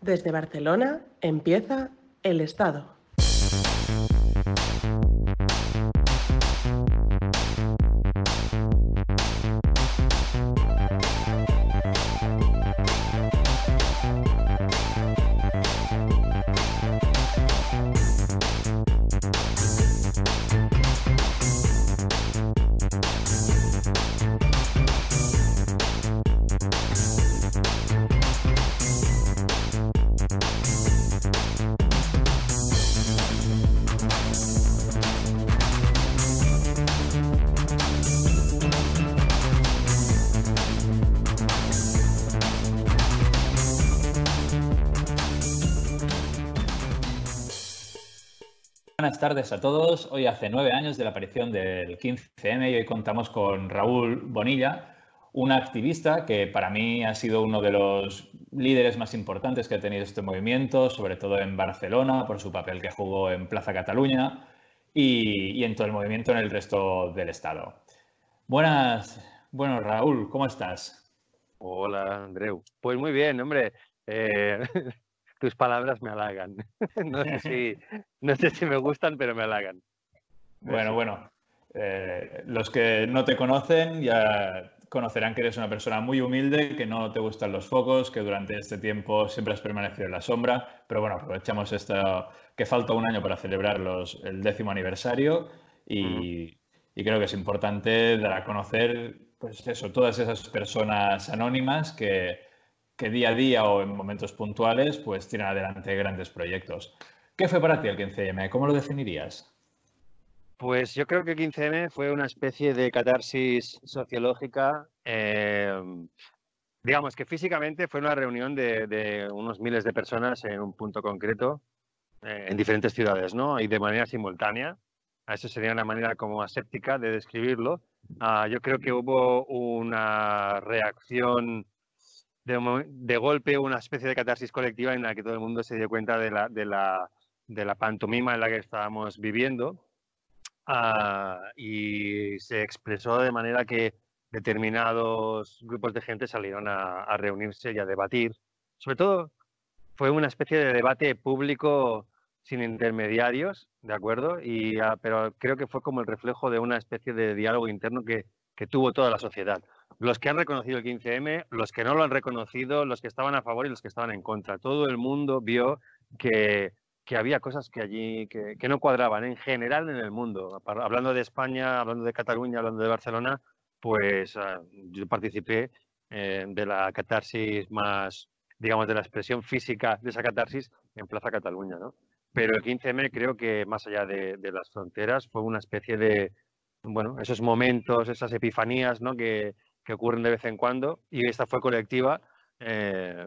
Desde Barcelona empieza El Estado. Buenas tardes a todos. Hoy hace nueve años de la aparición del 15M y hoy contamos con Raúl Bonilla, un activista que para mí ha sido uno de los líderes más importantes que ha tenido este movimiento, sobre todo en Barcelona, por su papel que jugó en Plaza Cataluña y, en todo el movimiento en el resto del Estado. Buenas, bueno Raúl, ¿cómo estás? Hola Andreu. Pues muy bien, hombre. Eh, tus palabras me halagan. no, sé si, no sé si me gustan, pero me halagan. Bueno, bueno. Eh, los que no te conocen ya conocerán que eres una persona muy humilde, que no te gustan los focos, que durante este tiempo siempre has permanecido en la sombra. Pero bueno, aprovechamos esto, que falta un año para celebrar los, el décimo aniversario y, y, creo que es importante dar a conocer, pues eso, todas esas personas anónimas que, que día a día o en momentos puntuales pues tiran adelante grandes proyectos. ¿Qué fue para ti el 15M? ¿Cómo lo definirías? Pues yo creo que el 15M fue una especie de catarsis sociológica. Eh, digamos que físicamente fue una reunión de, unos miles de personas en un punto concreto, eh, en diferentes ciudades, ¿no? Y de manera simultánea. Eso sería una manera como aséptica de describirlo. Ah, yo creo que hubo una reacción de, golpe una especie de catarsis colectiva en la que todo el mundo se dio cuenta de la, de la, de la pantomima en la que estábamos viviendo ah, y se expresó de manera que determinados grupos de gente salieron a, reunirse y a debatir. Sobre todo fue una especie de debate público sin intermediarios, ¿de acuerdo? Y, ah, pero creo que fue como el reflejo de una especie de diálogo interno que, que tuvo toda la sociedad los que han reconocido el 15M, los que no lo han reconocido, los que estaban a favor y los que estaban en contra. Todo el mundo vio que, había cosas que allí que, no cuadraban en general en el mundo. Hablando de España, hablando de Cataluña, hablando de Barcelona, pues ah, yo participé eh, de la catarsis más, digamos, de la expresión física de esa catarsis en Plaza Cataluña, ¿no? Pero el 15M creo que más allá de, de las fronteras fue una especie de, bueno, esos momentos, esas epifanías, ¿no? Que, que ocurren de vez en cuando y esta fue colectiva. Eh,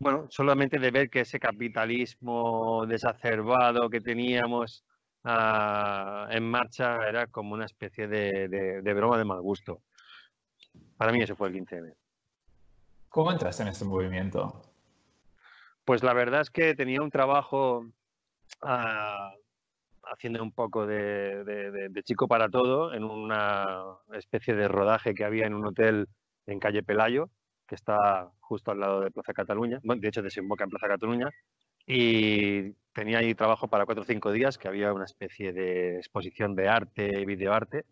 bueno, solamente de ver que ese capitalismo desacerbado que teníamos ah, en marcha era como una especie de, broma de mal gusto. Para mí ese fue el 15M. ¿Cómo entraste en este movimiento? Pues la verdad es que tenía un trabajo ah, haciendo un poco de, chico para todo en una especie de rodaje que había en un hotel en calle Pelayo, que está justo al lado de Plaza Cataluña, bueno, de hecho desemboca en Plaza Cataluña, y tenía ahí trabajo para cuatro o cinco días, que había una especie de exposición de arte y videoarte.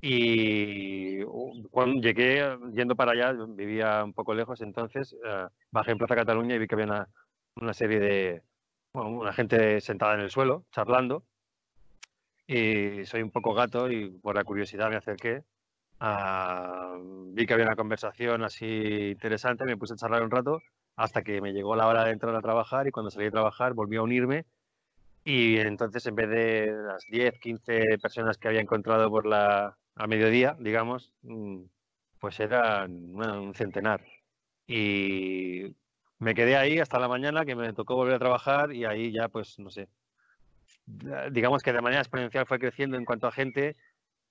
Y uh, cuando llegué yendo para allá, vivía un poco lejos, entonces eh, bajé en Plaza Cataluña y vi que había una, una serie de, bueno, una gente sentada en el suelo, charlando, y soy un poco gato y por la curiosidad me acerqué. vi que había una conversación así interesante, me puse a charlar un rato hasta que me llegó la hora de entrar a trabajar y cuando salí a trabajar volví a unirme y entonces en vez de las 10, 15 personas que había encontrado por la, a mediodía, digamos, mm, pues eran un centenar. Y me quedé ahí hasta la mañana que me tocó volver a trabajar y ahí ya pues no sé, digamos que de manera exponencial fue creciendo en cuanto a gente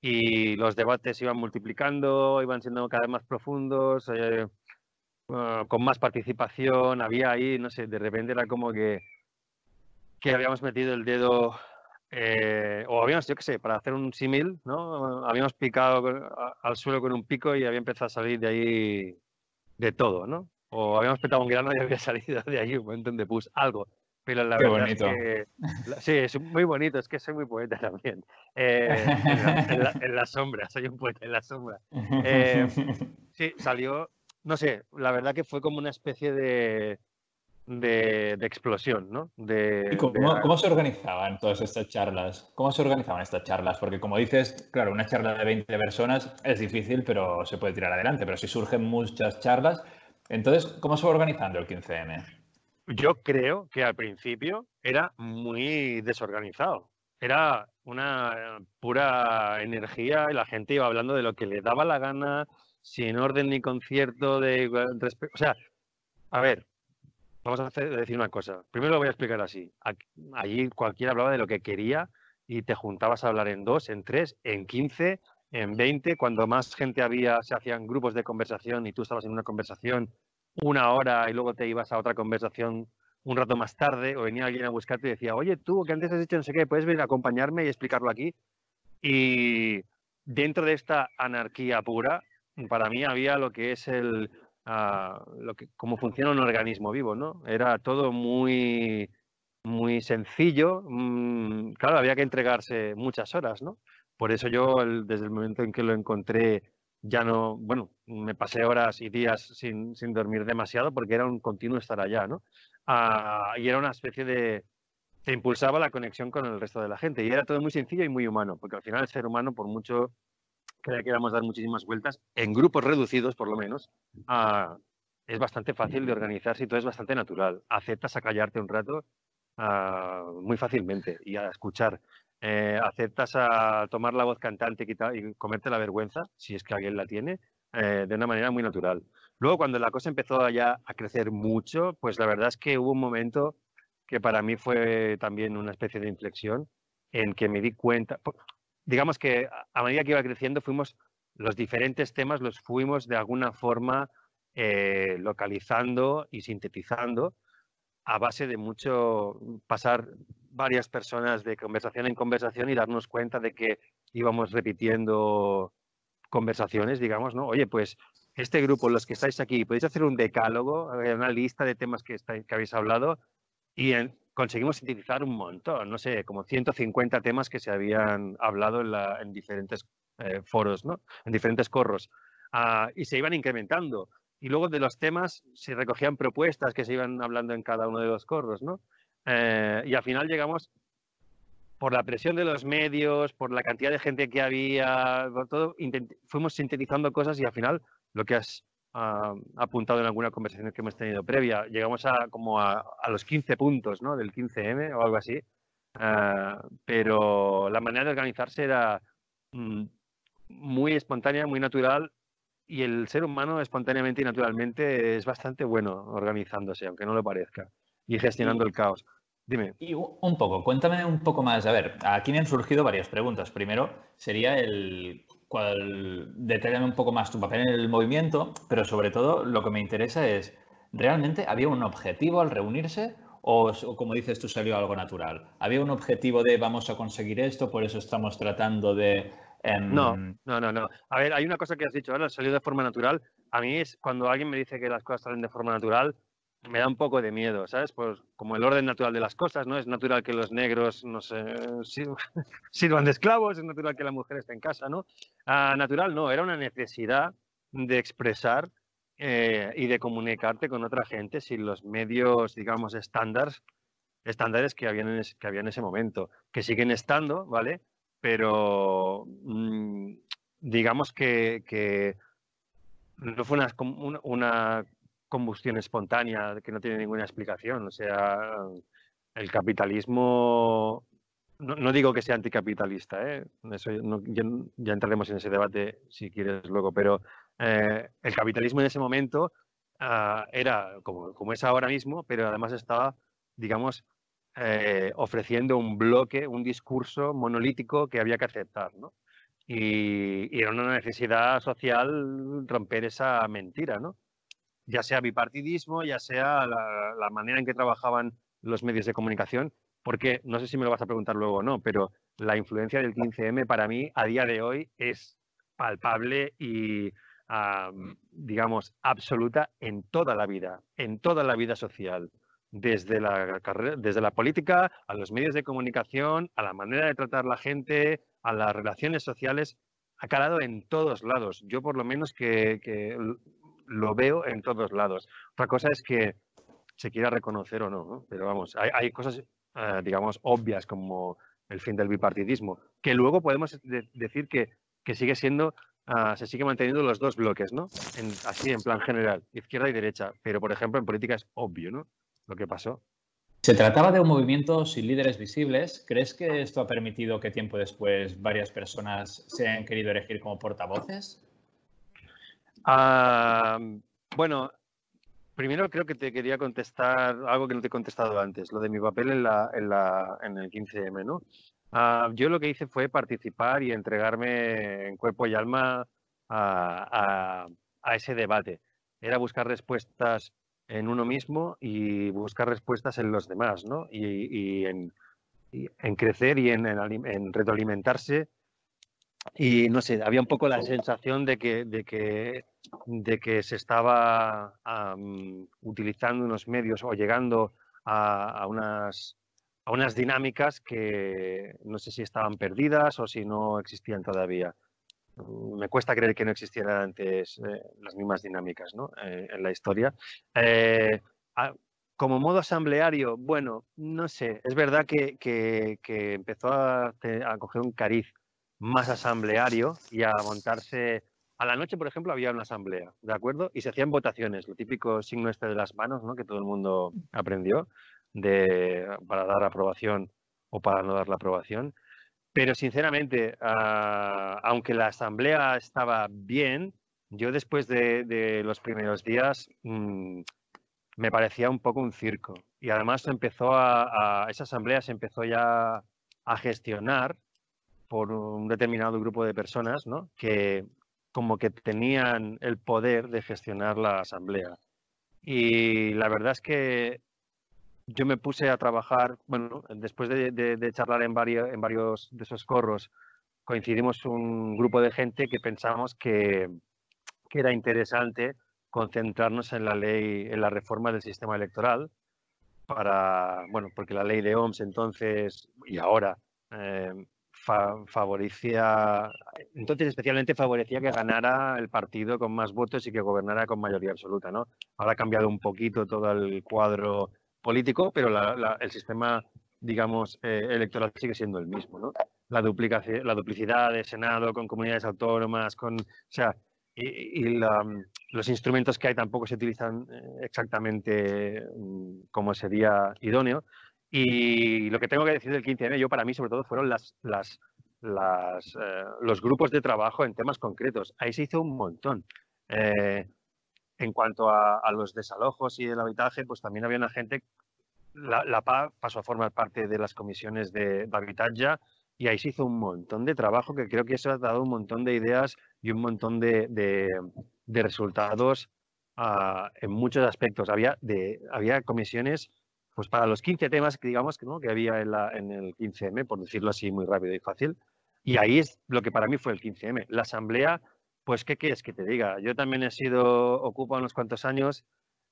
y los debates iban multiplicando, iban siendo cada vez más profundos, eh, con más participación, había ahí, no sé, de repente era como que, que habíamos metido el dedo, eh, o habíamos, yo qué sé, para hacer un símil, ¿no? Habíamos picado al suelo con un pico y había empezado a salir de ahí de todo, ¿no? o habíamos petado un grano y había salido de ahí un montón de pus, algo. Pero la Qué verdad bonito. es que sí, es muy bonito, es que soy muy poeta también. Eh, en, la, en la- en la sombra, soy un poeta en la sombra. Eh, Sí, salió, no sé, la verdad que fue como una especie de, de, de explosión, ¿no? De, ¿Y cómo, de- cómo se organizaban todas estas charlas? ¿Cómo se organizaban estas charlas? Porque como dices, claro, una charla de 20 personas es difícil, pero se puede tirar adelante. Pero si surgen muchas charlas, entonces, ¿cómo se va organizando el 15M? Yo creo que al principio era muy desorganizado. Era una pura energía y la gente iba hablando de lo que le daba la gana, sin orden ni concierto de O sea, a ver, vamos a decir una cosa. Primero lo voy a explicar así. Allí cualquiera hablaba de lo que quería y te juntabas a hablar en dos, en tres, en quince, en veinte. Cuando más gente había, se hacían grupos de conversación y tú estabas en una conversación una hora y luego te ibas a otra conversación un rato más tarde o venía alguien a buscarte y decía, oye, tú que antes has dicho no sé qué, puedes venir a acompañarme y explicarlo aquí. Y dentro de esta anarquía pura, para mí había lo que es el, ah, lo que, cómo funciona un organismo vivo, ¿no? Era todo muy, muy sencillo. mm, claro, había que entregarse muchas horas, ¿no? Por eso yo, desde el momento en que lo encontré, ya no, bueno, me pasé horas y días sin, sin dormir demasiado porque era un continuo estar allá, ¿no? Ah, y era una especie de, te impulsaba la conexión con el resto de la gente y era todo muy sencillo y muy humano, porque al final el ser humano, por mucho que le queramos dar muchísimas vueltas, en grupos reducidos por lo menos, ah, es bastante fácil de organizarse y todo es bastante natural. Aceptas a callarte un rato ah, muy fácilmente y a escuchar. Eh, aceptas a tomar la voz cantante y comerte la vergüenza, si es que alguien la tiene, eh, de una manera muy natural. Luego, cuando la cosa empezó ya a crecer mucho, pues la verdad es que hubo un momento que para mí fue también una especie de inflexión en que me di cuenta, digamos que a- a medida que iba creciendo fuimos, los diferentes temas los fuimos de alguna forma eh, localizando y sintetizando a base de mucho pasar varias personas de conversación en conversación y darnos cuenta de que íbamos repitiendo conversaciones, digamos, ¿no? Oye, pues este grupo, los que estáis aquí, podéis hacer un decálogo, eh, una lista de temas que, estáis, que habéis hablado y en- conseguimos sintetizar un montón, no sé, como 150 temas que se habían hablado en, diferentes eh, foros, ¿no? En diferentes corros. Ah, y se iban incrementando. Y luego de los temas se recogían propuestas que se iban hablando en cada uno de los corros, ¿no? Eh, y al final llegamos por la presión de los medios, por la cantidad de gente que había, por todo, fuimos sintetizando cosas y al final lo que has ah, apuntado en alguna conversación que hemos tenido previa, llegamos a como a, a los 15 puntos ¿no? del 15M o algo así, Ah, pero la manera de organizarse era mm, muy espontánea, muy natural y el ser humano espontáneamente y naturalmente es bastante bueno organizándose, aunque no lo parezca, y gestionando el caos. Dime. Y un poco, cuéntame un poco más. A ver, aquí me han surgido varias preguntas. Primero sería el cuál, detállame un poco más tu papel en el movimiento, pero sobre todo lo que me interesa es, ¿realmente había un objetivo al reunirse o como dices tú salió algo natural? ¿Había un objetivo de vamos a conseguir esto, por eso estamos tratando de... em, No, no, no, no. A ver, hay una cosa que has dicho ahora, salió de forma natural. A mí es cuando alguien me dice que las cosas salen de forma natural, me da un poco de miedo, ¿sabes? Pues como el orden natural de las cosas, ¿no? Es natural que los negros, sirvan de esclavos, es natural que la mujer esté en casa, ¿no? Ah, natural no, era una necesidad de expresar eh, y de comunicarte con otra gente sin los medios, digamos, estándares, estándares que habían en que había en ese momento, que siguen estando, ¿vale? Pero mm, digamos que, no fue una combustión espontánea que no tiene ninguna explicación. O sea, el capitalismo, no, no digo que sea anticapitalista, ¿eh? Eso ya, ya entraremos en ese debate si quieres luego, pero eh, el capitalismo en ese momento ah, era como, como es ahora mismo, pero además estaba, digamos, eh, ofreciendo un bloque, un discurso monolítico que había que aceptar, ¿no? Y, y era una necesidad social romper esa mentira, ¿no? Ya sea bipartidismo, ya sea la, manera en que trabajaban los medios de comunicación, porque no sé si me lo vas a preguntar luego o no, pero la influencia del 15M para mí a día de hoy es palpable y digamos, absoluta en toda la vida, en toda la vida social. Desde la, desde la política, a los medios de comunicación, a la manera de tratar la gente, a las relaciones sociales, ha calado en todos lados. Yo por lo menos que, lo veo en todos lados. Otra cosa es que se quiera reconocer o no, pero vamos, hay, cosas, eh, digamos, obvias como el fin del bipartidismo, que luego podemos decir que, sigue siendo, ah, se sigue manteniendo los dos bloques, ¿no? así en plan general, izquierda y derecha, pero por ejemplo en política es obvio, ¿no? Lo que pasó. Se trataba de un movimiento sin líderes visibles. ¿Crees que esto ha permitido que tiempo después varias personas se hayan querido elegir como portavoces? Ah, bueno, primero creo que te quería contestar algo que no te he contestado antes, lo de mi papel en, la, en, la, en el 15M, ¿no? Ah, yo lo que hice fue participar y entregarme en cuerpo y alma a, a, a ese debate. Era buscar respuestas en uno mismo y buscar respuestas en los demás, ¿no? Y, en, en, crecer y en, en, retroalimentarse. Y no sé, había un poco la sensación de que, de que, de que se estaba utilizando unos medios o llegando a, a, unas, a unas dinámicas que no sé si estaban perdidas o si no existían todavía. Me cuesta creer que no existieran antes eh, las mismas dinámicas eh, en la historia. Eh, como modo asambleario, bueno, no sé, es verdad que, empezó a, coger un cariz más asambleario y a montarse. A la noche, por ejemplo, había una asamblea, ¿de acuerdo? Y se hacían votaciones, lo típico signo este de las manos, ¿no? Que todo el mundo aprendió de, para dar aprobación o para no dar la aprobación. Pero sinceramente, ah, aunque la asamblea estaba bien, yo después de, los primeros días mm, me parecía un poco un circo. Y además empezó a, esa asamblea se empezó ya a gestionar por un determinado grupo de personas, ¿no? Que como que tenían el poder de gestionar la asamblea. Y la verdad es que yo me puse a trabajar, bueno, después de, charlar en varios, en varios de esos corros, coincidimos un grupo de gente que pensábamos que, era interesante concentrarnos en la ley, en la reforma del sistema electoral, para, bueno, porque la ley de OMS entonces y ahora eh, favorecía, entonces especialmente favorecía que ganara el partido con más votos y que gobernara con mayoría absoluta, ¿no? Ahora ha cambiado un poquito todo el cuadro político, pero el sistema, digamos, eh, electoral sigue siendo el mismo, ¿no? La, duplicación, la duplicidad de Senado con comunidades autónomas, con, o sea, y, los instrumentos que hay tampoco se utilizan eh, exactamente mm, como sería idóneo. Y lo que tengo que decir del 15M, yo para mí sobre todo fueron las, las, las eh, los grupos de trabajo en temas concretos. Ahí se hizo un montón. En cuanto a, los desalojos y el habitaje, pues también había una gente, la, la PA pasó a formar parte de las comisiones de, de y ahí se hizo un montón de trabajo que creo que eso ha dado un montón de ideas y un montón de, resultados ah, en muchos aspectos. Había, de, había comisiones pues para los 15 temas que digamos ¿no? que había en, la, en el 15M, por decirlo así muy rápido y fácil. Y ahí es lo que para mí fue el 15M. La asamblea pues, ¿qué quieres que te diga? Yo también he sido, ocupa unos cuantos años,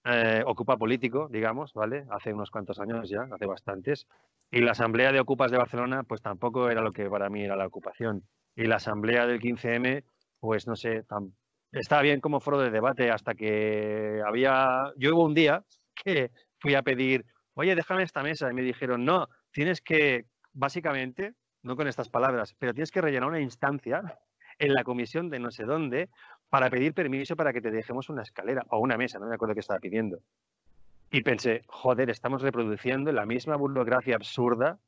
eh, ocupa político, digamos, ¿vale? Hace unos cuantos años ya, hace bastantes. Y la Asamblea de Ocupas de Barcelona, pues tampoco era lo que para mí era la ocupación. Y la Asamblea del 15M, pues no sé, estaba bien como foro de debate hasta que había, yo hubo un día que fui a pedir, oye, déjame esta mesa. Y me dijeron, no, tienes que, básicamente, no con estas palabras, pero tienes que rellenar una instancia en la comisión de no sé dónde para pedir permiso para que te dejemos una escalera o una mesa, no me acuerdo qué estaba pidiendo. Y pensé, joder, estamos reproduciendo la misma burocracia absurda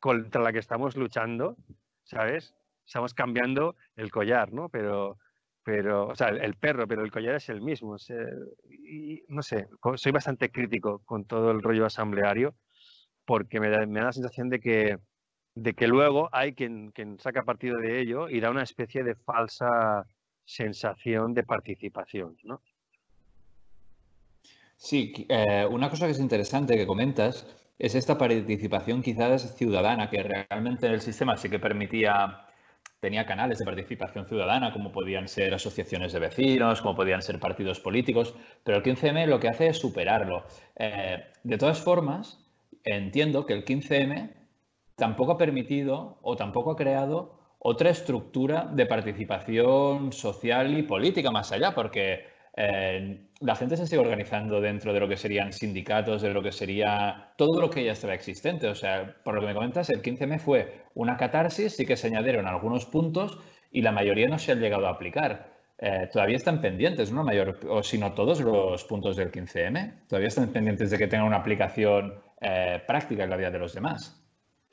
contra la que estamos luchando, ¿sabes? Estamos cambiando el collar, ¿no? Pero, pero o sea, el, perro, pero el collar es el mismo. y, no sé, soy bastante crítico con todo el rollo asambleario porque me da la sensación de que de que luego hay quien, saca partido de ello y da una especie de falsa sensación de participación, ¿no? Sí, eh, una cosa que es interesante que comentas es esta participación quizás ciudadana que realmente en el sistema sí que permitía tenía canales de participación ciudadana, como podían ser asociaciones de vecinos, como podían ser partidos políticos, pero el 15M lo que hace es superarlo. Eh, de todas formas, entiendo que el 15M tampoco ha permitido o tampoco ha creado otra estructura de participación social y política más allá, porque eh, la gente se sigue organizando dentro de lo que serían sindicatos, de lo que sería todo lo que ya estaba existente. O sea, por lo que me comentas, el 15M fue una catarsis, sí que se añadieron algunos puntos y la mayoría no se han llegado a aplicar. Eh, todavía están pendientes, ¿no? Mayor, o si no todos los puntos del 15M, todavía están pendientes de que tengan una aplicación eh, práctica en la vida de los demás.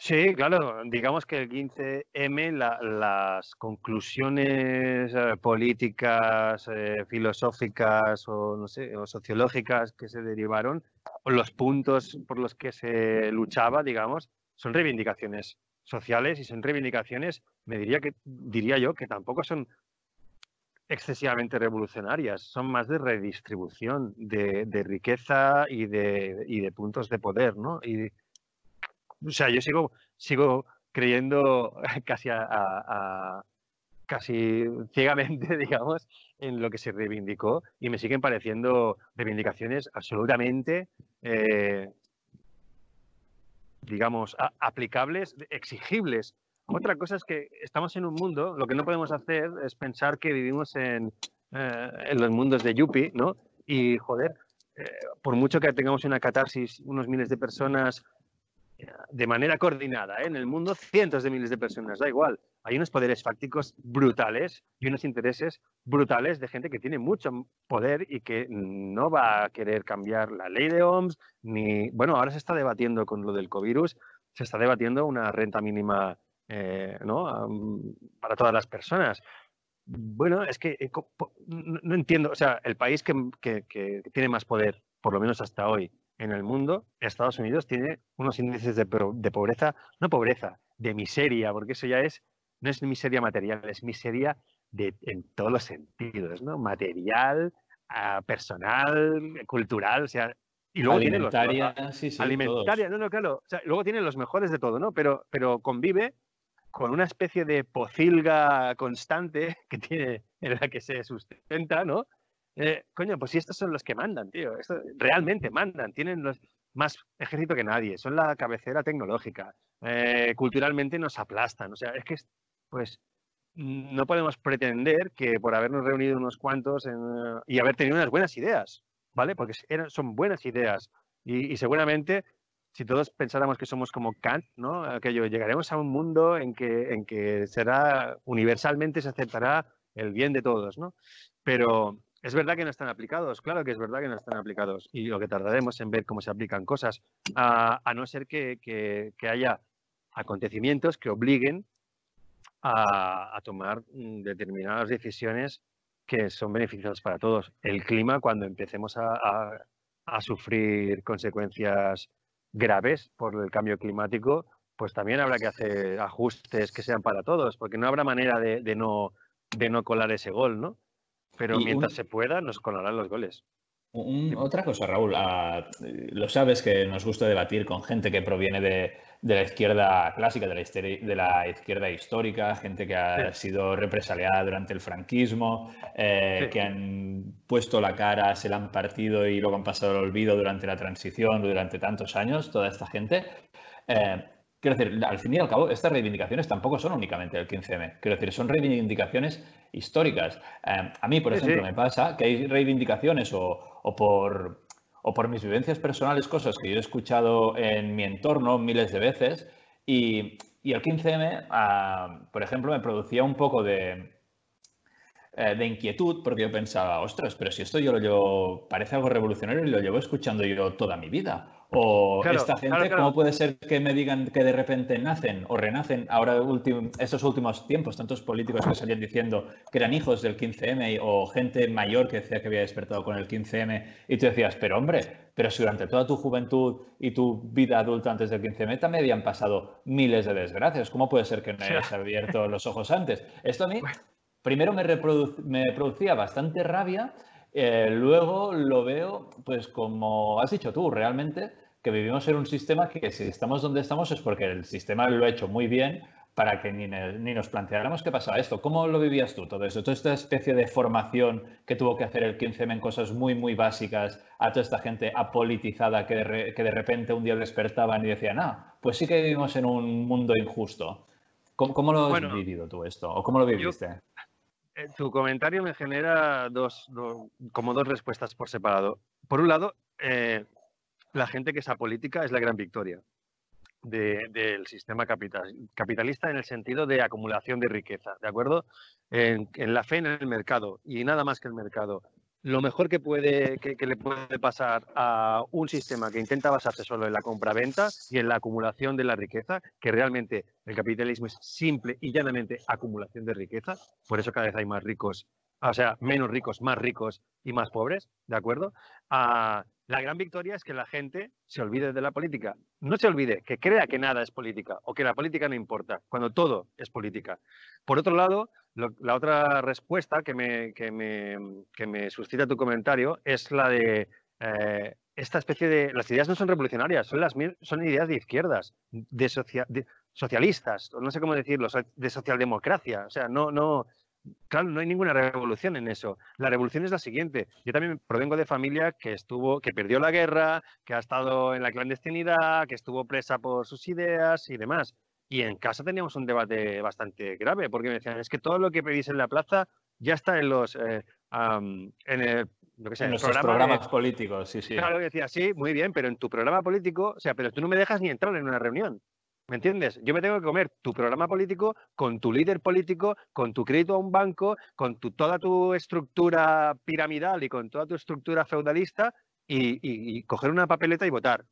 Sí, claro, digamos que el 15M, las conclusiones eh, políticas, eh, filosóficas o, no sé, o sociológicas que se derivaron, o los puntos por los que se luchaba, digamos, son reivindicaciones sociales y son reivindicaciones, me diría que diría yo que tampoco son excesivamente revolucionarias, son más de redistribución de, riqueza y de, y de, puntos de poder, ¿no? Y, o sea, yo sigo, sigo creyendo casi a, casi ciegamente, digamos, en lo que se reivindicó y me siguen pareciendo reivindicaciones absolutamente, eh, digamos, aplicables, exigibles. Otra cosa es que estamos en un mundo, lo que no podemos hacer es pensar que vivimos en, eh, en los mundos de Yuppie, ¿no? Y, joder, eh, por mucho que tengamos una catarsis, unos miles de personas de manera coordinada ¿eh? en el mundo cientos de miles de personas, da igual. Hay unos poderes fácticos brutales y unos intereses brutales de gente que tiene mucho poder y que no va a querer cambiar la ley de OMS, ni... Bueno, ahora se está debatiendo con lo del covirus, se está debatiendo una renta mínima eh, ¿no? para todas las personas. Bueno, es que eh, no, entiendo, o sea, el país que tiene más poder, por lo menos hasta hoy, en el mundo, Estados Unidos tiene unos índices de, pobreza, no pobreza, de miseria, porque eso ya es, no es miseria material, es miseria de, en todos los sentidos, ¿no? Material, ah, personal, cultural, o sea, y luego tiene los sí, sí, alimentaria, no, no, claro, o sea, luego tiene los mejores de todo, ¿no? Pero, pero convive con una especie de pocilga constante que tiene en la que se sustenta, ¿no? Eh, coño, pues si estos son los que mandan, tío. realmente mandan, tienen los, más ejército que nadie, son la cabecera tecnológica. Eh, culturalmente nos aplastan. O sea, es que, pues, no podemos pretender que por habernos reunido unos cuantos y haber tenido unas buenas ideas, ¿vale? Porque eran, son buenas ideas. Y, seguramente, si todos pensáramos que somos como Kant, ¿no? Aquello, llegaremos a un mundo en que, en que será, universalmente se aceptará el bien de todos, ¿no? Pero, es verdad que no están aplicados, claro que es verdad que no están aplicados y lo que tardaremos en ver cómo se aplican cosas, a, no ser que, haya acontecimientos que obliguen a, tomar mm, determinadas decisiones que son beneficiosas para todos. El clima, cuando empecemos a, sufrir consecuencias graves por el cambio climático, pues también habrá que hacer ajustes que sean para todos, porque no habrá manera de, no, de no colar ese gol, ¿no? Pero mientras se pueda, nos colarán los goles. otra cosa, Raúl, ah, lo sabes que nos gusta debatir con gente que proviene de, la izquierda clásica, de la, de la, izquierda histórica, gente que ha sido represaliada durante el franquismo, eh, que han puesto la cara, se la han partido y luego han pasado al olvido durante la transición, durante tantos años, toda esta gente. Eh, Quiero decir, al fin y al cabo, estas reivindicaciones tampoco son únicamente del 15M. Quiero decir, son reivindicaciones históricas. Eh, a mí, por ejemplo, me pasa que hay reivindicaciones o, por, o por mis vivencias personales, cosas que yo he escuchado en mi entorno miles de veces. Y, el 15M, ah, por ejemplo, me producía un poco de, eh, de inquietud porque yo pensaba, ostras, pero si esto yo lo llevo, parece algo revolucionario y lo llevo escuchando yo toda mi vida. O esta gente, ¿cómo puede ser que me digan que de repente nacen o renacen ahora estos últimos tiempos, tantos políticos que salían diciendo que eran hijos del 15M o gente mayor que decía que había despertado con el 15M y tú decías, pero hombre, pero si durante toda tu juventud y tu vida adulta antes del 15M también habían pasado miles de desgracias, ¿cómo puede ser que no hayas abierto los ojos antes? Esto a mí primero me, me producía bastante rabia eh, luego lo veo, pues como has dicho tú, realmente que vivimos en un sistema que si estamos donde estamos es porque el sistema lo ha hecho muy bien para que ni, ni, nos planteáramos qué pasaba esto. ¿Cómo lo vivías tú todo esto? Toda esta especie de formación que tuvo que hacer el 15M en cosas muy, muy básicas a toda esta gente apolitizada que de, que de repente un día despertaban y decían, ah, pues sí que vivimos en un mundo injusto. ¿Cómo, lo has vivido tú esto? ¿O cómo lo viviste? Tu comentario me genera dos, como dos respuestas por separado. Por un lado, eh, la gente que es apolítica es la gran victoria del sistema capitalista en el sentido de acumulación de riqueza, ¿de acuerdo? En, la fe en el mercado y nada más que el mercado. Lo mejor que, puede, que, le puede pasar a un sistema que intenta basarse solo en la compra-venta y en la acumulación de la riqueza, que realmente el capitalismo es simple y llanamente acumulación de riqueza, por eso cada vez hay más ricos, o sea, menos ricos, más ricos y más pobres, ¿de acuerdo? A, la gran victoria es que la gente se olvide de la política. No se olvide, que crea que nada es política o que la política no importa, cuando todo es política. Por otro lado, la otra respuesta que me, que, me, suscita tu comentario es la de eh, esta especie de... Las ideas no son revolucionarias, son, las, son ideas de izquierdas, de, de socialistas, no sé cómo decirlo, de socialdemocracia. O sea, no, no, Claro, no hay ninguna revolución en eso. La revolución es la siguiente. Yo también provengo de familia que estuvo, que perdió la guerra, que ha estado en la clandestinidad, que estuvo presa por sus ideas y demás. Y en casa teníamos un debate bastante grave, porque me decían, es que todo lo que pedís en la plaza ya está en los eh, en el lo que en los programas políticos, sí, sí. Claro, decía, sí, muy bien, pero en tu programa político, o sea, pero tú no me dejas ni entrar en una reunión. ¿Me entiendes? Yo me tengo que comer tu programa político con tu líder político, con tu crédito a un banco, con toda tu estructura piramidal y con toda tu estructura feudalista y, coger una papeleta y votar.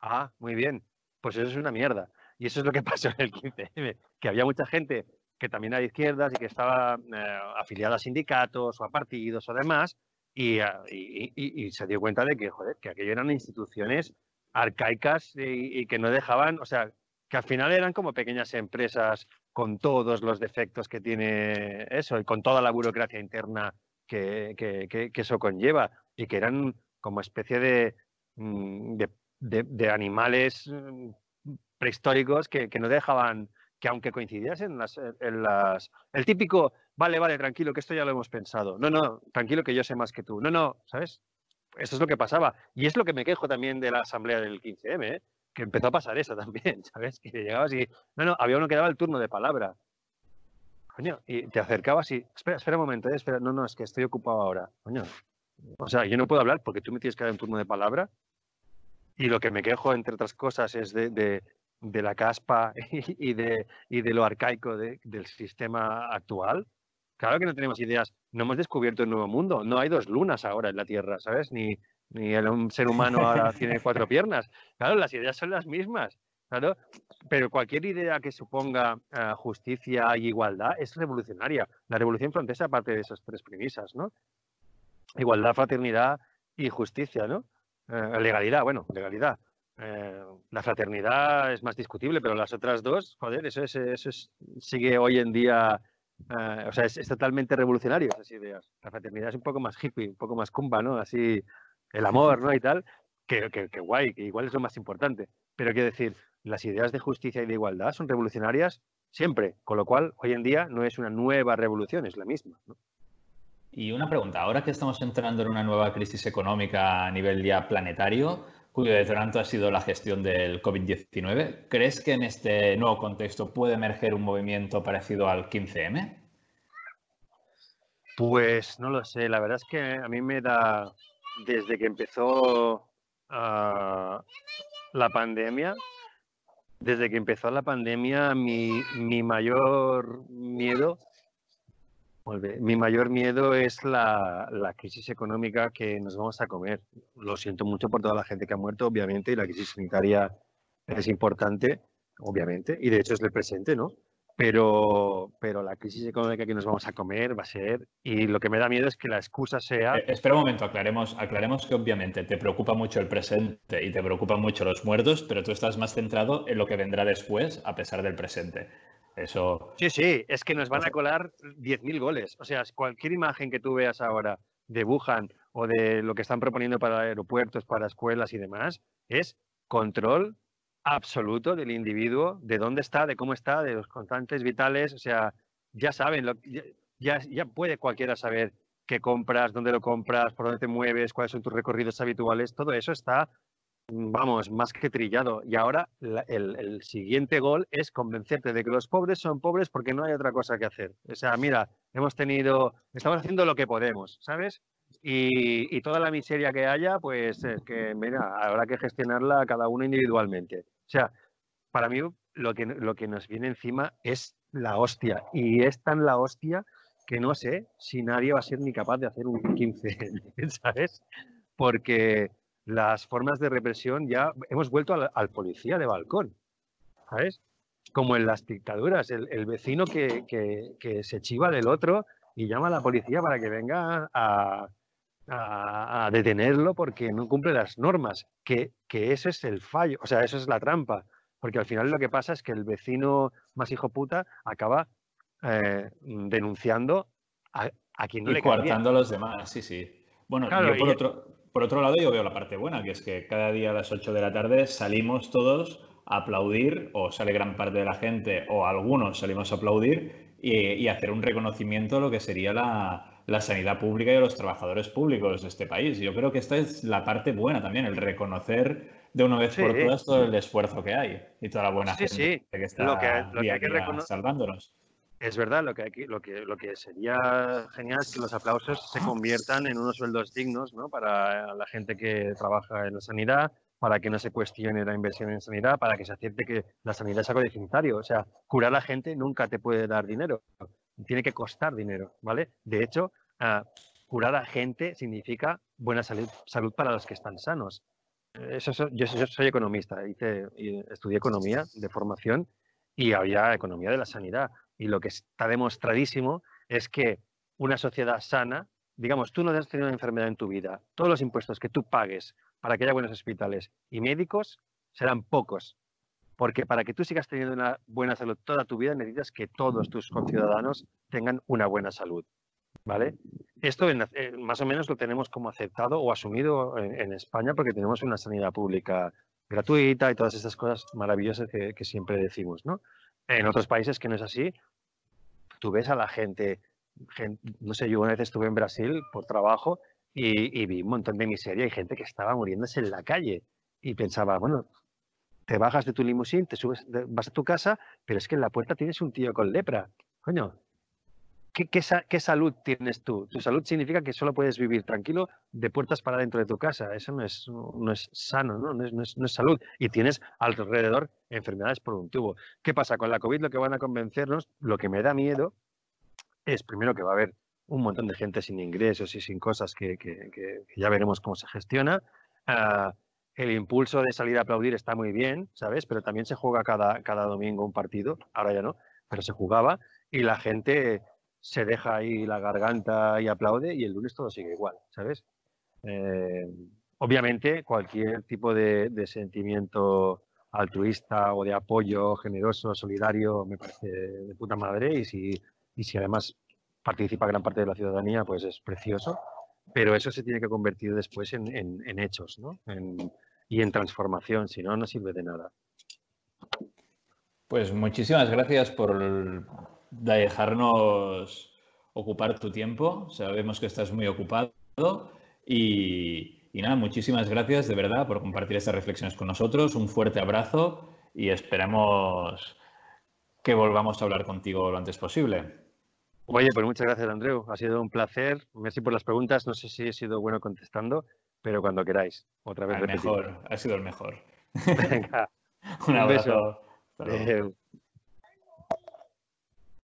Ah, muy bien. Pues eso es una mierda. Y eso es lo que pasó en el 15M, que había mucha gente que también era de izquierdas y que estaba eh, afiliada a sindicatos o a partidos o demás, y, y, se dio cuenta de que, joder, que aquello eran instituciones arcaicas y, que no dejaban, o sea, que al final eran como pequeñas empresas con todos los defectos que tiene eso y con toda la burocracia interna que, eso conlleva y que eran como especie de, mm, de, animales mm, prehistóricos que, no dejaban que aunque coincidiesen las, en las... El típico, vale, vale, tranquilo, que esto ya lo hemos pensado. No, no, tranquilo que yo sé más que tú. No, no, ¿sabes? Eso es lo que pasaba. Y es lo que me quejo también de la asamblea del 15M, ¿eh? Que empezó a pasar eso también, ¿sabes? Que llegabas y, no, no, había uno que daba el turno de palabra. Coño, y te acercabas y, espera, espera un momento, eh, espera, no, no, es que estoy ocupado ahora. Coño, o sea, yo no puedo hablar porque tú me tienes que dar un turno de palabra. Y lo que me quejo, entre otras cosas, es de, de, de la caspa y de, y de lo arcaico del sistema actual. Claro que no tenemos ideas, no hemos descubierto el nuevo mundo, no hay dos lunas ahora en la Tierra, ¿sabes? Ni, ni el ser humano ahora tiene cuatro piernas. Claro, las ideas son las mismas, claro, pero cualquier idea que suponga eh, justicia y igualdad es revolucionaria. La revolución francesa parte de esas tres premisas, ¿no? Igualdad, fraternidad y justicia, ¿no? Eh, legalidad, bueno, legalidad. Eh, la fraternidad es más discutible, pero las otras dos, joder, eso, es, eso sigue hoy en día o sea, es, es, totalmente revolucionario esas ideas. La fraternidad es un poco más hippie, un poco más cumba, ¿no? Así, el amor, ¿no? Y tal, que, que, guay, que igual es lo más importante. Pero quiero decir, las ideas de justicia y de igualdad son revolucionarias siempre, con lo cual hoy en día no es una nueva revolución, es la misma. Y una pregunta, ahora que estamos entrando en una nueva crisis económica a nivel ya planetario, cuyo detonante ha sido la gestión del COVID-19, ¿crees que en este nuevo contexto puede emerger un movimiento parecido al 15M? Pues no lo sé, la verdad es que a mí me da, desde que empezó ah, la pandemia, desde que empezó la pandemia, mi, mayor miedo, mi mayor miedo es la, la, crisis económica que nos vamos a comer. Lo siento mucho por toda la gente que ha muerto, obviamente, y la crisis sanitaria es importante, obviamente, y de hecho es el presente, ¿no? Pero, pero la crisis económica que nos vamos a comer va a ser, y lo que me da miedo es que la excusa sea... Eh, espera un momento, aclaremos, aclaremos que obviamente te preocupa mucho el presente y te preocupan mucho los muertos, pero tú estás más centrado en lo que vendrá después a pesar del presente. Eso... Sí, sí, es que nos van a colar 10.000 goles. O sea, cualquier imagen que tú veas ahora de Wuhan o de lo que están proponiendo para aeropuertos, para escuelas y demás, es control absoluto del individuo, de dónde está, de cómo está, de los constantes vitales, o sea, ya saben, lo, ya, ya puede cualquiera saber qué compras, dónde lo compras, por dónde te mueves, cuáles son tus recorridos habituales, todo eso está, vamos, más que trillado. Y ahora el, el, siguiente gol es convencerte de que los pobres son pobres porque no hay otra cosa que hacer. O sea, mira, hemos tenido, estamos haciendo lo que podemos, ¿sabes? Y, y toda la miseria que haya, pues es que, mira, habrá que gestionarla cada uno individualmente. O sea, para mí lo que, lo que nos viene encima es la hostia. Y es tan la hostia que no sé si nadie va a ser ni capaz de hacer un 15, ¿sabes? Porque las formas de represión ya hemos vuelto al, policía de balcón, ¿sabes? Como en las dictaduras, el, vecino que, se chiva del otro y llama a la policía para que venga a, detenerlo porque no cumple las normas, que, que ese es el fallo, o sea, eso es la trampa, porque al final lo que pasa es que el vecino más hijo puta acaba eh, denunciando a, quien no y coartando a los demás, sí, sí. Bueno, yo por, otro, por otro lado yo veo la parte buena, que es que cada día a las 8 de la tarde salimos todos a aplaudir, o sale gran parte de la gente, o algunos salimos a aplaudir y, hacer un reconocimiento a lo que sería la, la sanidad pública y a los trabajadores públicos de este país. Yo creo que esta es la parte buena también, el reconocer de una vez por todas todo el esfuerzo que hay y toda la buena gente que está lo que, salvándonos. Es verdad, lo que, lo, que, lo que sería genial es que los aplausos se conviertan en unos sueldos dignos ¿no? para la gente que trabaja en la sanidad, para que no se cuestione la inversión en sanidad, para que se acepte que la sanidad es algo deficitario. O sea, curar a la gente nunca te puede dar dinero, tiene que costar dinero, ¿vale? De hecho, uh, curar a gente significa buena salud, salud para los que están sanos. Eso, yo, yo, soy economista, hice, estudié economía de formación y había economía de la sanidad y lo que está demostradísimo es que una sociedad sana, digamos, tú no has tenido una enfermedad en tu vida, todos los impuestos que tú pagues para que haya buenos hospitales y médicos serán pocos, porque para que tú sigas teniendo una buena salud toda tu vida necesitas que todos tus conciudadanos tengan una buena salud. ¿Vale? Esto eh, más o menos lo tenemos como aceptado o asumido en, España porque tenemos una sanidad pública gratuita y todas estas cosas maravillosas que, siempre decimos, ¿no? En otros países que no es así, tú ves a la gente, no sé, yo una vez estuve en Brasil por trabajo y, vi un montón de miseria y gente que estaba muriéndose en la calle y pensaba, bueno, te bajas de tu limusín, te subes, vas a tu casa, pero es que en la puerta tienes un tío con lepra. Coño, ¿Qué, salud tienes tú? Tu salud significa que solo puedes vivir tranquilo de puertas para dentro de tu casa. Eso no es, no es sano, ¿no? No, es, salud. Y tienes alrededor enfermedades por un tubo. ¿Qué pasa? Con la COVID lo que van a convencernos, lo que me da miedo, es primero que va a haber un montón de gente sin ingresos y sin cosas que, ya veremos cómo se gestiona. Ah, el impulso de salir a aplaudir está muy bien, ¿sabes? Pero también se juega cada, cada domingo un partido, ahora ya no, pero se jugaba y la gente se deja ahí la garganta y aplaude y el lunes todo sigue igual, ¿sabes? Eh, obviamente cualquier tipo de, sentimiento altruista o de apoyo generoso, solidario, me parece de puta madre y si, y si además participa gran parte de la ciudadanía, pues es precioso, pero eso se tiene que convertir después en, hechos ¿no? Y en transformación, si no, no sirve de nada. Pues muchísimas gracias por, de dejarnos ocupar tu tiempo. Sabemos que estás muy ocupado y, nada, muchísimas gracias de verdad por compartir estas reflexiones con nosotros. Un fuerte abrazo y esperemos que volvamos a hablar contigo lo antes posible. Oye, pues muchas gracias, Andreu. Ha sido un placer. Merci por las preguntas. No sé si he sido bueno contestando, pero cuando queráis. Otra vez. El mejor, ha sido el mejor. Venga. un abrazo.